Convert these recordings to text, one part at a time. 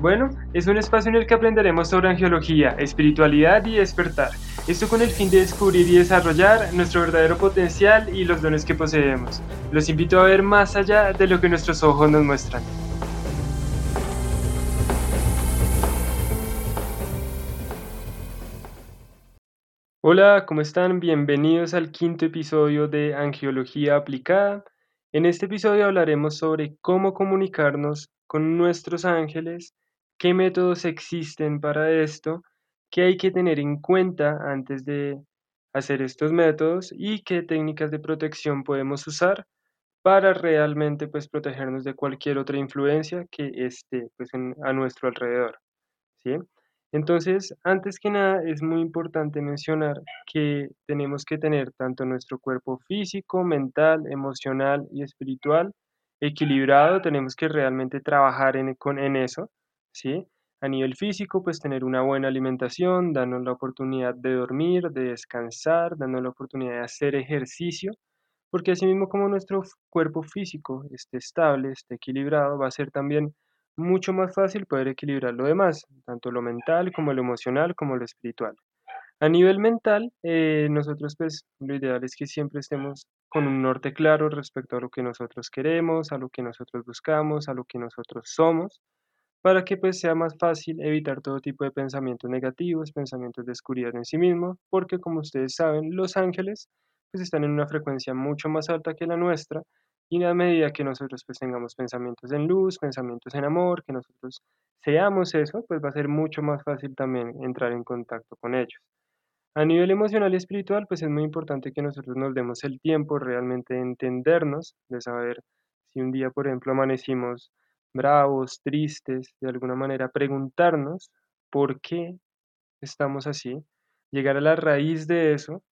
Bueno, es un espacio en el que aprenderemos sobre angiología, espiritualidad y despertar. Esto con el fin de descubrir y desarrollar nuestro verdadero potencial y los dones que poseemos. Los invito a ver más allá de lo que nuestros ojos nos muestran. Hola, ¿cómo están? Bienvenidos al quinto episodio de Angiología Aplicada. En este episodio hablaremos sobre cómo comunicarnos con nuestros ángeles, qué métodos existen para esto, qué hay que tener en cuenta antes de hacer estos métodos y qué técnicas de protección podemos usar para realmente pues protegernos de cualquier otra influencia que esté pues, a nuestro alrededor. ¿sí? Entonces, antes que nada, es muy importante mencionar que tenemos que tener tanto nuestro cuerpo físico, mental, emocional y espiritual equilibrado, tenemos que realmente trabajar en, con, en eso, ¿sí? A nivel físico, pues tener una buena alimentación, darnos la oportunidad de dormir, de descansar, darnos la oportunidad de hacer ejercicio, porque así mismo como nuestro cuerpo físico esté estable, esté equilibrado, va a ser también mucho más fácil poder equilibrar lo demás, tanto lo mental como lo emocional como lo espiritual. A nivel mental, eh, nosotros pues lo ideal es que siempre estemos con un norte claro respecto a lo que nosotros queremos, a lo que nosotros buscamos, a lo que nosotros somos, para que pues sea más fácil evitar todo tipo de pensamientos negativos, pensamientos de oscuridad en sí mismo, porque como ustedes saben, los ángeles pues están en una frecuencia mucho más alta que la nuestra y a medida que nosotros pues tengamos pensamientos en luz, pensamientos en amor, que nosotros seamos eso, pues va a ser mucho más fácil también entrar en contacto con ellos. A nivel emocional y espiritual, pues es muy importante que nosotros nos demos el tiempo realmente de entendernos, de saber si un día, por ejemplo, amanecimos bravos, tristes, de alguna manera preguntarnos por qué estamos así, llegar a la raíz de eso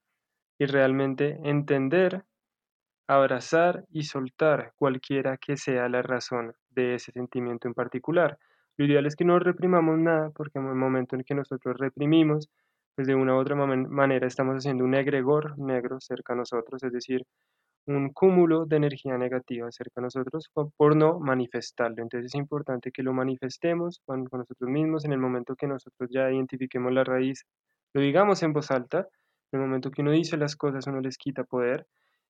y realmente entender, abrazar y soltar cualquiera que sea la razón de ese sentimiento en particular. Lo ideal es que no reprimamos nada porque en el momento en que nosotros reprimimos, pues de una u otra manera estamos haciendo un egregor negro cerca a nosotros, es decir, un cúmulo de energía negativa cerca de nosotros por no manifestarlo. Entonces es importante que lo manifestemos con, nosotros mismos en el momento que nosotros ya identifiquemos la raíz, lo digamos en voz alta, en el momento que uno dice las cosas uno les quita poder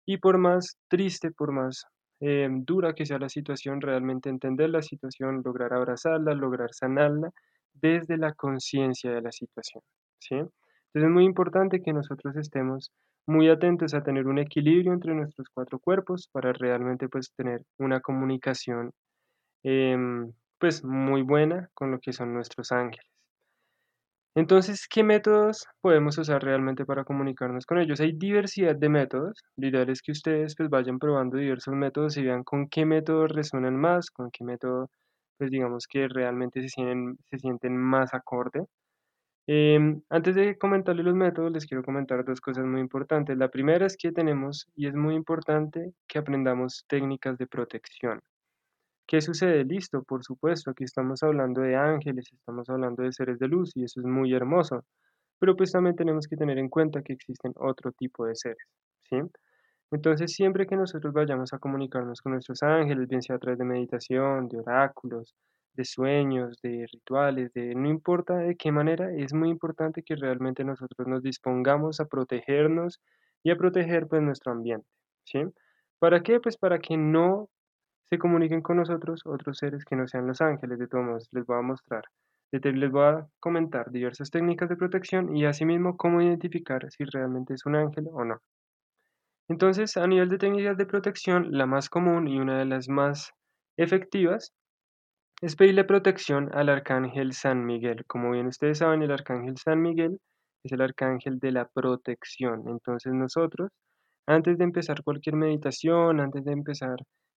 y por más triste, por más eh, dura que sea la situación, realmente entender la situación, lograr abrazarla, lograr sanarla desde la conciencia de la situación. ¿sí? Entonces es muy importante que nosotros estemos muy atentos a tener un equilibrio entre nuestros cuatro cuerpos para realmente pues tener una comunicación em, pues muy buena con lo que son nuestros ángeles. Entonces, ¿qué métodos podemos usar realmente para comunicarnos con ellos? Hay diversidad de métodos. Lo ideal es que ustedes pues vayan probando diversos métodos y vean con qué métodos resuenan más, con qué método pues digamos que realmente se sienten, se sienten más acorde. Em, antes de comentarles los métodos, les quiero comentar dos cosas muy importantes. La primera es que tenemos, y es muy importante, que aprendamos técnicas de protección. ¿Qué sucede? Listo, por supuesto, aquí estamos hablando de ángeles, estamos hablando de seres de luz y eso es muy hermoso, pero pues también tenemos que tener en cuenta que existen otro tipo de seres, ¿sí? Entonces, siempre que nosotros vayamos a comunicarnos con nuestros ángeles, bien sea a través de meditación, de oráculos, de sueños, de rituales, de no importa de qué manera, es muy importante que realmente nosotros nos dispongamos a protegernos y a proteger pues nuestro ambiente, ¿sí? ¿Para qué? Pues para que no se comuniquen con nosotros otros seres que no sean los ángeles, de todos modos, les voy a mostrar, les voy a comentar diversas técnicas de protección y asimismo cómo identificar si realmente es un ángel o no. Entonces, a nivel de técnicas de protección, la más común y una de las más efectivas es pedirle protección al arcángel San Miguel. Como bien ustedes saben, el arcángel San Miguel es el arcángel de la protección. Entonces nosotros, antes de empezar cualquier meditación, antes de empezar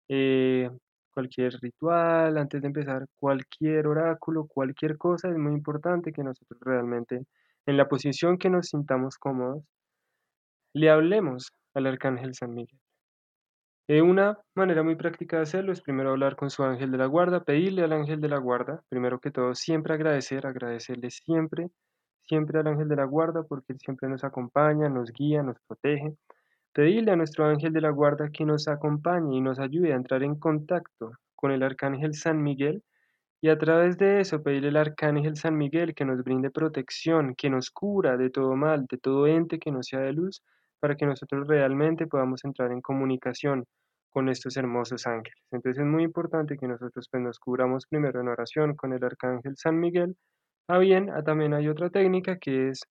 eh, cualquier ritual, antes de empezar cualquier oráculo, cualquier cosa, es muy importante que nosotros realmente, en la posición que nos sintamos cómodos, le hablemos al arcángel San Miguel. Eh, una manera muy práctica de hacerlo es primero hablar con su ángel de la guarda, pedirle al ángel de la guarda, primero que todo, siempre agradecer, agradecerle siempre, siempre al ángel de la guarda porque él siempre nos acompaña, nos guía, nos protege. Pedirle a nuestro ángel de la guarda que nos acompañe y nos ayude a entrar en contacto con el arcángel San Miguel y a través de eso pedirle al arcángel San Miguel que nos brinde protección, que nos cura de todo mal, de todo ente que no sea de luz, para que nosotros realmente podamos entrar en comunicación con estos hermosos ángeles. Entonces es muy importante que nosotros pues, nos cubramos primero en oración con el arcángel San Miguel. Ah bien, ah, también hay otra técnica que es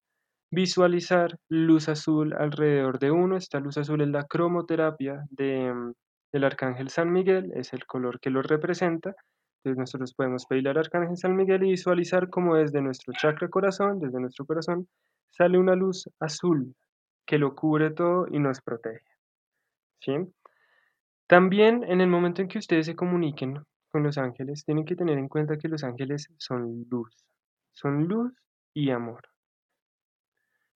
visualizar luz azul alrededor de uno. Esta luz azul es la cromoterapia de, mm, del arcángel San Miguel, es el color que lo representa. Entonces nosotros podemos pedir al arcángel San Miguel y visualizar cómo desde nuestro chakra corazón, desde nuestro corazón, sale una luz azul que lo cubre todo y nos protege. ¿Sí? También en el momento en que ustedes se comuniquen con los ángeles, tienen que tener en cuenta que los ángeles son luz, son luz y amor.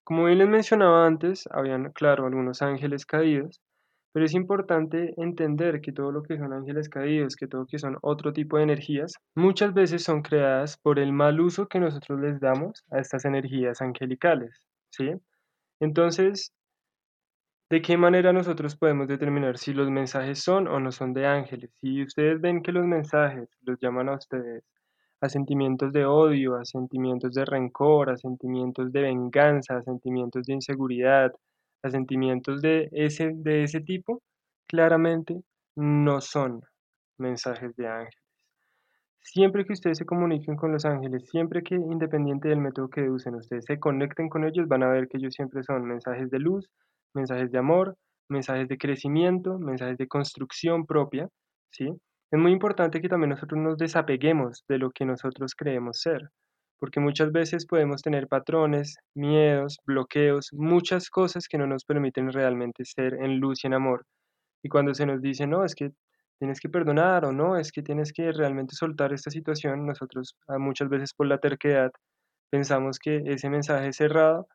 Como bien les mencionaba antes, habían, claro, algunos ángeles caídos, pero es importante entender que todo lo que son ángeles caídos, que todo lo que son otro tipo de energías, muchas veces son creadas por el mal uso que nosotros les damos a estas energías angelicales, ¿sí? Entonces, ¿De qué manera nosotros podemos determinar si los mensajes son o no son de ángeles? Si ustedes ven que los mensajes los llaman a ustedes a sentimientos de odio, a sentimientos de rencor, a sentimientos de venganza, a sentimientos de inseguridad, a sentimientos de ese, de ese tipo, claramente no son mensajes de ángeles. Siempre que ustedes se comuniquen con los ángeles, siempre que independiente del método que usen, ustedes se conecten con ellos, van a ver que ellos siempre son mensajes de luz, mensajes de amor, mensajes de crecimiento, mensajes de construcción propia, ¿sí? Es muy importante que también nosotros nos desapeguemos de lo que nosotros creemos ser, porque muchas veces podemos tener patrones, miedos, bloqueos, muchas cosas que no nos permiten realmente ser en luz y en amor. Y cuando se nos dice, no, es que tienes que perdonar o no, es que tienes que realmente soltar esta situación, nosotros ah, muchas veces por la terquedad pensamos que ese mensaje es cerrado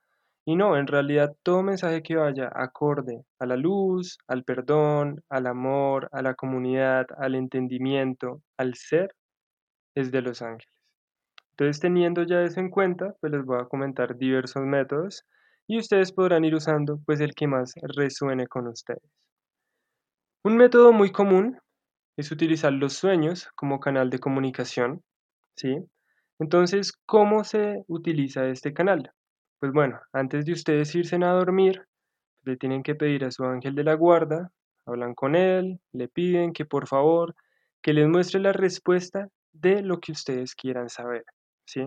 y no, en realidad todo mensaje que vaya acorde a la luz, al perdón, al amor, a la comunidad, al entendimiento, al ser, es de los ángeles. Entonces, teniendo ya eso en cuenta, pues les voy a comentar diversos métodos y ustedes podrán ir usando pues el que más resuene con ustedes. Un método muy común es utilizar los sueños como canal de comunicación, ¿sí? Entonces, ¿cómo se utiliza este canal? Pues bueno, antes de ustedes irse a dormir, le tienen que pedir a su ángel de la guarda, hablan con él, le piden que por favor, que les muestre la respuesta de lo que ustedes quieran saber, ¿sí?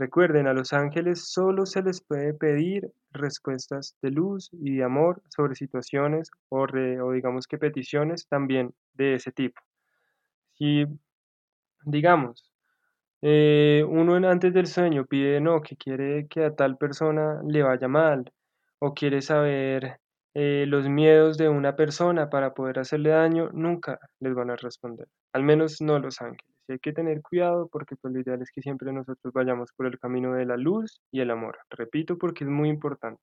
Recuerden, a los ángeles solo se les puede pedir respuestas de luz y de amor sobre situaciones o, digamos que peticiones también de ese tipo. Si, digamos, eh, uno antes del sueño pide, no, que quiere que a tal persona le vaya mal, o quiere saber eh, los miedos de una persona para poder hacerle daño, nunca les van a responder, al menos no los ángeles. Hay que tener cuidado porque pues, lo ideal es que siempre nosotros vayamos por el camino de la luz y el amor. Repito porque es muy importante.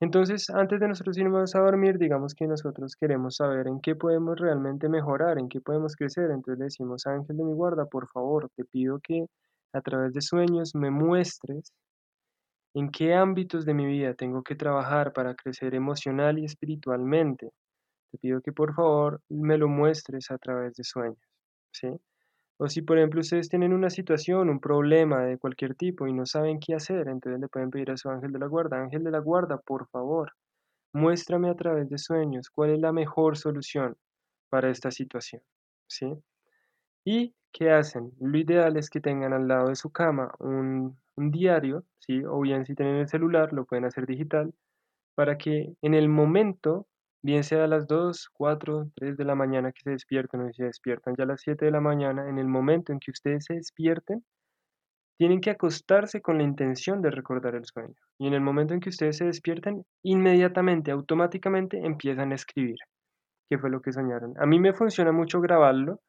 Entonces, antes de nosotros irnos a dormir, digamos que nosotros queremos saber en qué podemos realmente mejorar, en qué podemos crecer. Entonces le decimos, ángel de mi guarda, por favor, te pido que a través de sueños me muestres en qué ámbitos de mi vida tengo que trabajar para crecer emocional y espiritualmente. Te pido que por favor me lo muestres a través de sueños, ¿sí? O si por ejemplo ustedes tienen una situación, un problema de cualquier tipo y no saben qué hacer, entonces le pueden pedir a su ángel de la guarda, ángel de la guarda, por favor, muéstrame a través de sueños cuál es la mejor solución para esta situación, ¿sí? ¿Y qué hacen? Lo ideal es que tengan al lado de su cama un, diario, ¿sí? O bien si tienen el celular, lo pueden hacer digital, para que en el momento bien sea a las 2, 4, 3 de la mañana que se despierten o si se despiertan ya a las 7 de la mañana, en el momento en que ustedes se despierten, tienen que acostarse con la intención de recordar el sueño. Y en el momento en que ustedes se despierten, inmediatamente, automáticamente empiezan a escribir qué fue lo que soñaron. A mí me funciona mucho grabarlo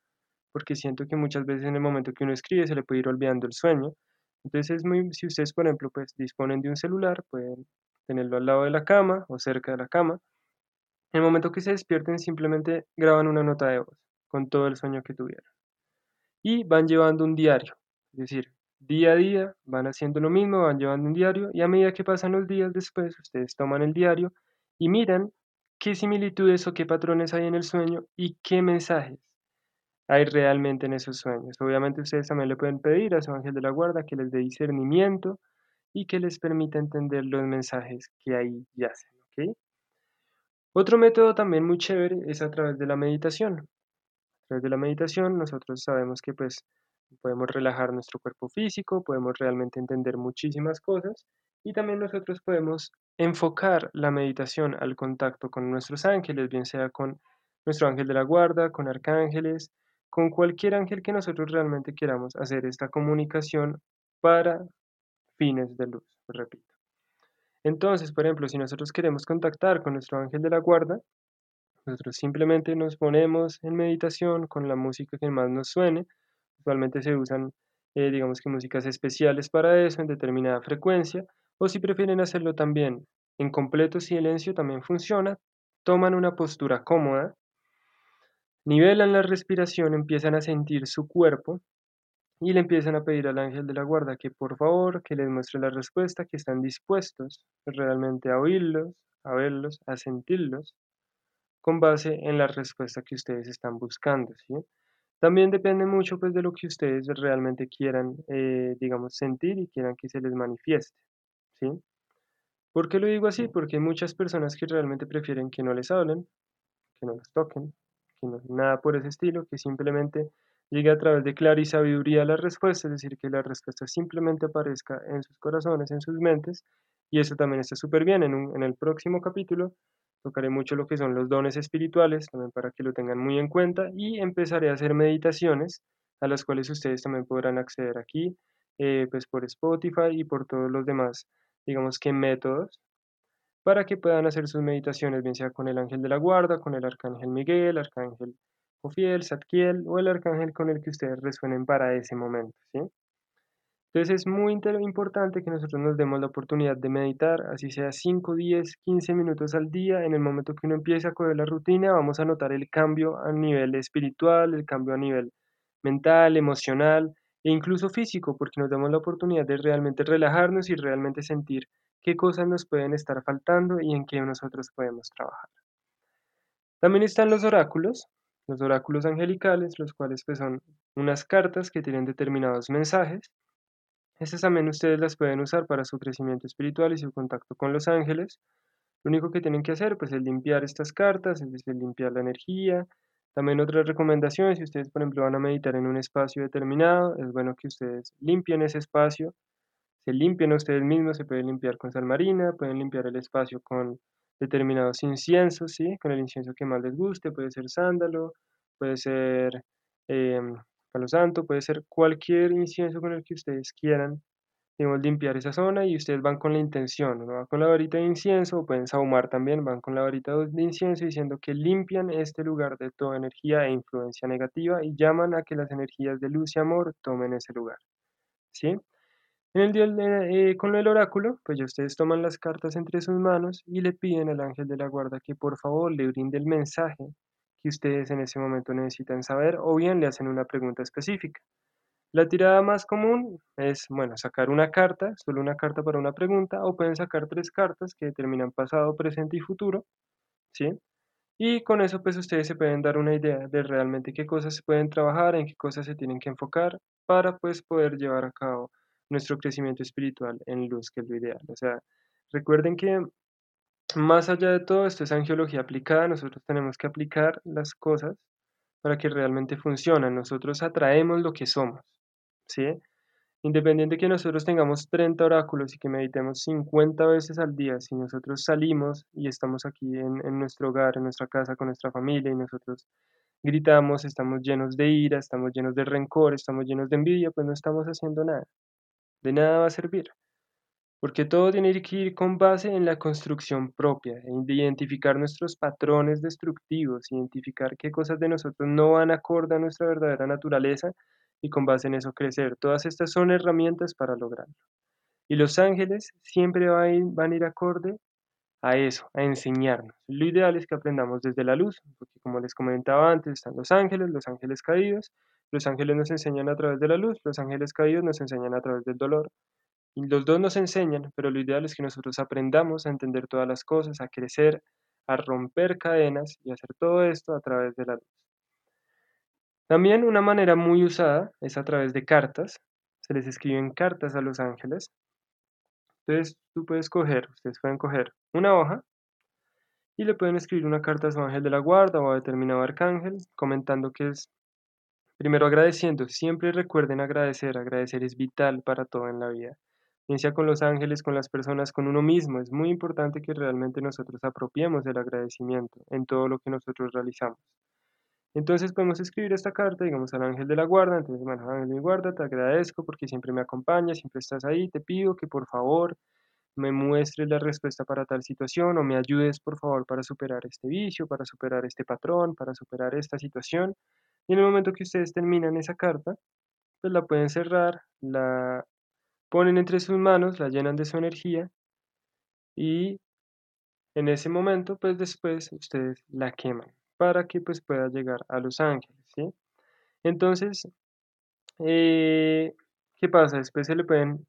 porque siento que muchas veces en el momento que uno escribe se le puede ir olvidando el sueño. Entonces, es muy, si ustedes, por ejemplo, pues disponen de un celular, pueden tenerlo al lado de la cama o cerca de la cama En el momento que se despierten, simplemente graban una nota de voz con todo el sueño que tuvieron. Y van llevando un diario, es decir, día a día van haciendo lo mismo, van llevando un diario y a medida que pasan los días después, ustedes toman el diario y miran qué similitudes o qué patrones hay en el sueño y qué mensajes hay realmente en esos sueños. Obviamente ustedes también le pueden pedir a su ángel de la guarda que les dé discernimiento y que les permita entender los mensajes que ahí yacen. ¿ok? Otro método también muy chévere es a través de la meditación. A través de la meditación nosotros sabemos que pues podemos relajar nuestro cuerpo físico, podemos realmente entender muchísimas cosas y también nosotros podemos enfocar la meditación al contacto con nuestros ángeles, bien sea con nuestro ángel de la guarda, con arcángeles, con cualquier ángel que nosotros realmente queramos hacer esta comunicación para fines de luz, repito. Entonces, por ejemplo, si nosotros queremos contactar con nuestro ángel de la guarda, nosotros simplemente nos ponemos en meditación con la música que más nos suene. Usualmente se usan, eh, digamos que músicas especiales para eso, en determinada frecuencia. O si prefieren hacerlo también en completo silencio, también funciona. Toman una postura cómoda, nivelan la respiración, empiezan a sentir su cuerpo y le empiezan a pedir al ángel de la guarda que por favor, que les muestre la respuesta, que están dispuestos realmente a oírlos, a verlos, a sentirlos, con base en la respuesta que ustedes están buscando, ¿sí? También depende mucho pues de lo que ustedes realmente quieran, eh, digamos, sentir y quieran que se les manifieste, ¿sí? ¿Por qué lo digo así? Porque hay muchas personas que realmente prefieren que no les hablen, que no los toquen, que no, nada por ese estilo, que simplemente llegue a través de clara y sabiduría la respuesta, es decir, que la respuesta simplemente aparezca en sus corazones, en sus mentes, y eso también está súper bien. En, en el próximo capítulo tocaré mucho lo que son los dones espirituales, también para que lo tengan muy en cuenta, y empezaré a hacer meditaciones a las cuales ustedes también podrán acceder aquí, eh, pues por Spotify y por todos los demás, digamos que métodos, para que puedan hacer sus meditaciones, bien sea con el ángel de la guarda, con el arcángel Miguel, arcángel Jofiel, Satkiel o el arcángel con el que ustedes resuenen para ese momento, ¿sí? Entonces es muy importante que nosotros nos demos la oportunidad de meditar, así sea 5, 10, 15 minutos al día. En el momento que uno empiece a coger la rutina, vamos a notar el cambio a nivel espiritual, el cambio a nivel mental, emocional e incluso físico, porque nos damos la oportunidad de realmente relajarnos y realmente sentir qué cosas nos pueden estar faltando y en qué nosotros podemos trabajar. También están los oráculos, los oráculos angelicales, los cuales pues, son unas cartas que tienen determinados mensajes. Estas también ustedes las pueden usar para su crecimiento espiritual y su contacto con los ángeles. Lo único que tienen que hacer pues, es limpiar estas cartas, es decir, limpiar la energía. También otras recomendaciones, si ustedes por ejemplo van a meditar en un espacio determinado, es bueno que ustedes limpien ese espacio, se limpien ustedes mismos, se pueden limpiar con sal marina, pueden limpiar el espacio con determinados inciensos, ¿sí? Con el incienso que más les guste, puede ser sándalo, puede ser eh, palo santo, puede ser cualquier incienso con el que ustedes quieran, digamos, limpiar esa zona y ustedes van con la intención, ¿no? van con la varita de incienso, o pueden sahumar también, van con la varita de incienso diciendo que limpian este lugar de toda energía e influencia negativa y llaman a que las energías de luz y amor tomen ese lugar, ¿sí? En el día eh, con el oráculo, pues ya ustedes toman las cartas entre sus manos y le piden al ángel de la guarda que por favor le brinde el mensaje que ustedes en ese momento necesitan saber o bien le hacen una pregunta específica. La tirada más común es, bueno, sacar una carta, solo una carta para una pregunta, o pueden sacar tres cartas que determinan pasado, presente y futuro, ¿sí? Y con eso pues ustedes se pueden dar una idea de realmente qué cosas se pueden trabajar, en qué cosas se tienen que enfocar para pues poder llevar a cabo nuestro crecimiento espiritual en luz, que es lo ideal. O sea, recuerden que más allá de todo esto es angiología aplicada, nosotros tenemos que aplicar las cosas para que realmente funcionen. Nosotros atraemos lo que somos, ¿sí? Independiente que nosotros tengamos 30 oráculos y que meditemos 50 veces al día, si nosotros salimos y estamos aquí en, en nuestro hogar, en nuestra casa, con nuestra familia y nosotros gritamos, estamos llenos de ira, estamos llenos de rencor, estamos llenos de envidia, pues no estamos haciendo nada de nada va a servir. Porque todo tiene que ir con base en la construcción propia, en identificar nuestros patrones destructivos, identificar qué cosas de nosotros no van acorde a nuestra verdadera naturaleza y con base en eso crecer. Todas estas son herramientas para lograrlo. Y los ángeles siempre van a ir, van ir acorde a eso, a enseñarnos. Lo ideal es que aprendamos desde la luz, porque como les comentaba antes, están los ángeles, los ángeles caídos, los ángeles nos enseñan a través de la luz, los ángeles caídos nos enseñan a través del dolor. Y los dos nos enseñan, pero lo ideal es que nosotros aprendamos a entender todas las cosas, a crecer, a romper cadenas y hacer todo esto a través de la luz. También una manera muy usada es a través de cartas. Se les escriben cartas a los ángeles. Entonces tú puedes coger, ustedes pueden coger una hoja y le pueden escribir una carta a su ángel de la guarda o a determinado arcángel comentando que es primero agradeciendo. Siempre recuerden agradecer. Agradecer es vital para todo en la vida. Bien sea con los ángeles, con las personas, con uno mismo. Es muy importante que realmente nosotros apropiemos del agradecimiento en todo lo que nosotros realizamos. Entonces podemos escribir esta carta, digamos, al ángel de la guarda. Entonces, bueno, ángel de mi guarda, te agradezco porque siempre me acompañas, siempre estás ahí. Te pido que por favor me muestres la respuesta para tal situación o me ayudes por favor para superar este vicio, para superar este patrón, para superar esta situación. Y en el momento que ustedes terminan esa carta, pues la pueden cerrar, la ponen entre sus manos, la llenan de su energía y en ese momento, pues después ustedes la queman para que pues pueda llegar a los ángeles, ¿sí? Entonces, eh, ¿qué pasa? Después se le pueden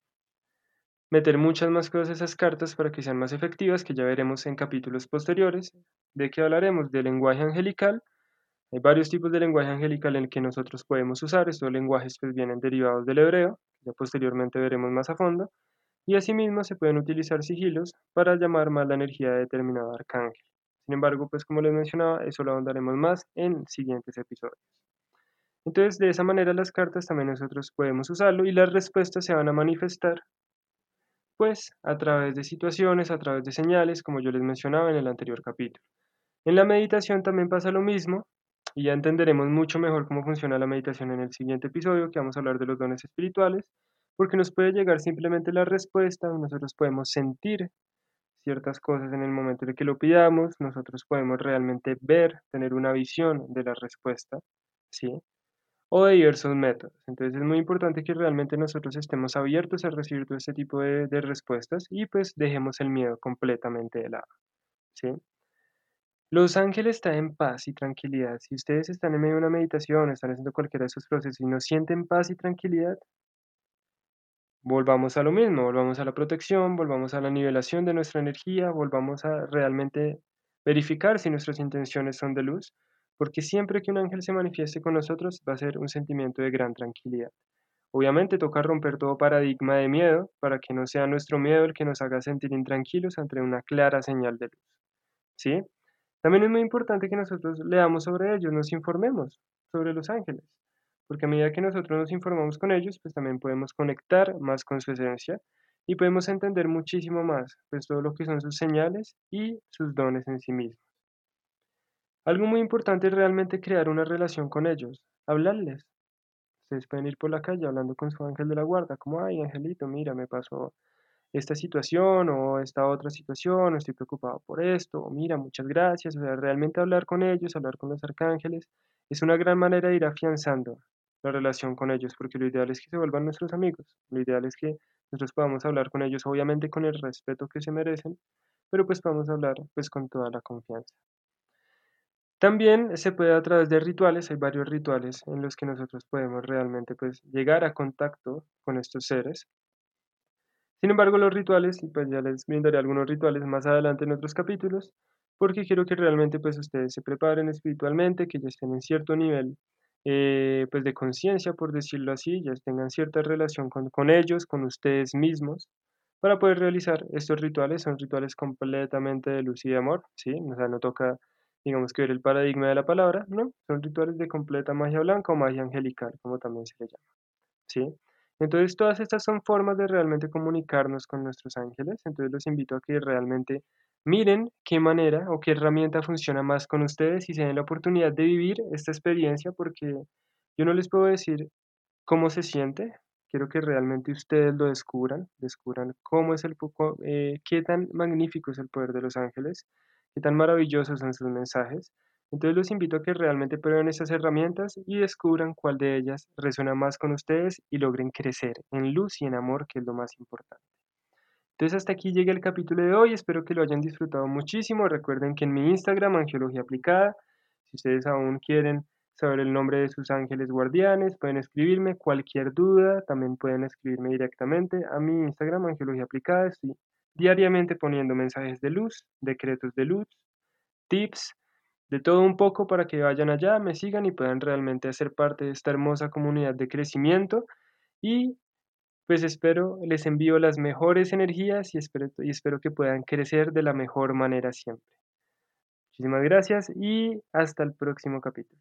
meter muchas más cosas a esas cartas para que sean más efectivas, que ya veremos en capítulos posteriores. ¿De qué hablaremos? Del lenguaje angelical. Hay varios tipos de lenguaje angelical en el que nosotros podemos usar. Estos lenguajes pues vienen derivados del hebreo, ya posteriormente veremos más a fondo. Y asimismo se pueden utilizar sigilos para llamar más la energía de determinado arcángel. Sin embargo, pues como les mencionaba, eso lo ahondaremos más en siguientes episodios. Entonces, de esa manera las cartas también nosotros podemos usarlo y las respuestas se van a manifestar pues a través de situaciones, a través de señales, como yo les mencionaba en el anterior capítulo. En la meditación también pasa lo mismo y ya entenderemos mucho mejor cómo funciona la meditación en el siguiente episodio, que vamos a hablar de los dones espirituales, porque nos puede llegar simplemente la respuesta, nosotros podemos sentir ciertas cosas en el momento de que lo pidamos, nosotros podemos realmente ver, tener una visión de la respuesta, ¿sí? O de diversos métodos. Entonces es muy importante que realmente nosotros estemos abiertos a recibir todo este tipo de, de respuestas y pues dejemos el miedo completamente de lado, ¿sí? Los ángeles están en paz y tranquilidad. Si ustedes están en medio de una meditación, están haciendo cualquiera de esos procesos y no sienten paz y tranquilidad, volvamos a lo mismo, volvamos a la protección, volvamos a la nivelación de nuestra energía, volvamos a realmente verificar si nuestras intenciones son de luz, porque siempre que un ángel se manifieste con nosotros va a ser un sentimiento de gran tranquilidad. Obviamente toca romper todo paradigma de miedo para que no sea nuestro miedo el que nos haga sentir intranquilos ante una clara señal de luz. ¿Sí? También es muy importante que nosotros leamos sobre ellos, nos informemos sobre los ángeles porque a medida que nosotros nos informamos con ellos, pues también podemos conectar más con su esencia y podemos entender muchísimo más, pues todo lo que son sus señales y sus dones en sí mismos. Algo muy importante es realmente crear una relación con ellos, hablarles. Ustedes pueden ir por la calle hablando con su ángel de la guarda, como, ay, angelito, mira, me pasó esta situación o esta otra situación, o estoy preocupado por esto, o mira, muchas gracias, o sea, realmente hablar con ellos, hablar con los arcángeles, es una gran manera de ir afianzando la relación con ellos, porque lo ideal es que se vuelvan nuestros amigos, lo ideal es que nosotros podamos hablar con ellos, obviamente con el respeto que se merecen, pero pues podamos hablar pues con toda la confianza. También se puede a través de rituales, hay varios rituales en los que nosotros podemos realmente pues llegar a contacto con estos seres. Sin embargo, los rituales, y pues ya les brindaré algunos rituales más adelante en otros capítulos, porque quiero que realmente pues ustedes se preparen espiritualmente, que ya estén en cierto nivel eh, pues de conciencia, por decirlo así, ya tengan cierta relación con, con ellos, con ustedes mismos, para poder realizar estos rituales. Son rituales completamente de luz y de amor, ¿sí? O sea, no toca, digamos, que ver el paradigma de la palabra, ¿no? Son rituales de completa magia blanca o magia angelical, como también se le llama, ¿sí? Entonces, todas estas son formas de realmente comunicarnos con nuestros ángeles. Entonces, los invito a que realmente Miren qué manera o qué herramienta funciona más con ustedes y se den la oportunidad de vivir esta experiencia porque yo no les puedo decir cómo se siente, quiero que realmente ustedes lo descubran, descubran cómo es el poco, eh, qué tan magnífico es el poder de los ángeles, qué tan maravillosos son sus mensajes. Entonces los invito a que realmente prueben estas herramientas y descubran cuál de ellas resuena más con ustedes y logren crecer en luz y en amor, que es lo más importante. Entonces hasta aquí llega el capítulo de hoy, espero que lo hayan disfrutado muchísimo. Recuerden que en mi Instagram, Angiología Aplicada, si ustedes aún quieren saber el nombre de sus ángeles guardianes, pueden escribirme cualquier duda, también pueden escribirme directamente a mi Instagram, Angiología Aplicada. Estoy diariamente poniendo mensajes de luz, decretos de luz, tips, de todo un poco para que vayan allá, me sigan y puedan realmente hacer parte de esta hermosa comunidad de crecimiento y pues espero, les envío las mejores energías y espero, y espero que puedan crecer de la mejor manera siempre. Muchísimas gracias y hasta el próximo capítulo.